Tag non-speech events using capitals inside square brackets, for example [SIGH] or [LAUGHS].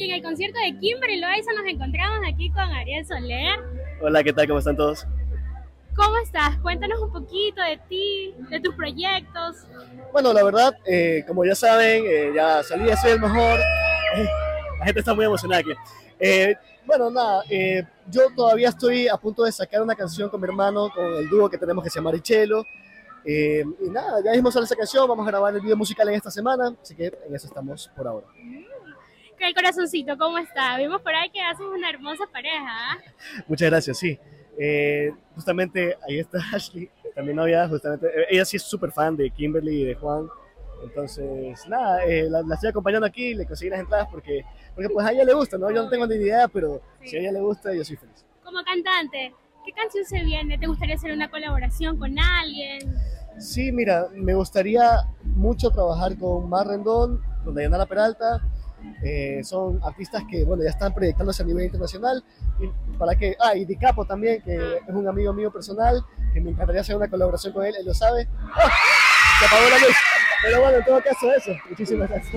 En el concierto de Kimberly Loaiza nos encontramos aquí con Ariel Soler. Hola, ¿qué tal? ¿Cómo están todos? ¿Cómo estás? Cuéntanos un poquito de ti, de tus proyectos. Bueno, la verdad, eh, como ya saben, eh, ya salí Soy el Mejor. Eh, la gente está muy emocionada aquí. Eh, bueno, nada, eh, yo todavía estoy a punto de sacar una canción con mi hermano, con el dúo que tenemos que se llama Richelo. Y nada, ya mismo sale esa canción, vamos a grabar el video musical en esta semana, así que en eso estamos por ahora. El corazoncito, ¿cómo está? Vimos por ahí que haces una hermosa pareja. ¿ah? Muchas gracias, sí. Eh, justamente ahí está [LAUGHS] Ashley, también novia, justamente. eh, Ella sí es súper fan de Kimberly y de Juan. Entonces, nada, eh, la, la estoy acompañando aquí, le conseguí las entradas porque, porque pues a ella le gusta, ¿no? Yo no tengo ni idea, pero Sí. si a ella le gusta, yo soy feliz. Como cantante, ¿qué canción se viene? ¿Te gustaría hacer una colaboración con alguien? Sí, mira, me gustaría mucho trabajar con Mar Rendón, con Dayanara Peralta. Eh, son artistas que, bueno, ya están proyectándose a nivel internacional. Y para que, ah, y Di Capo también, que es un amigo mío personal, que me encantaría hacer una colaboración con él, él lo sabe. ¡Ah! [LAUGHS] Se apagó la luz. Pero bueno, en todo caso, eso. Muchísimas gracias.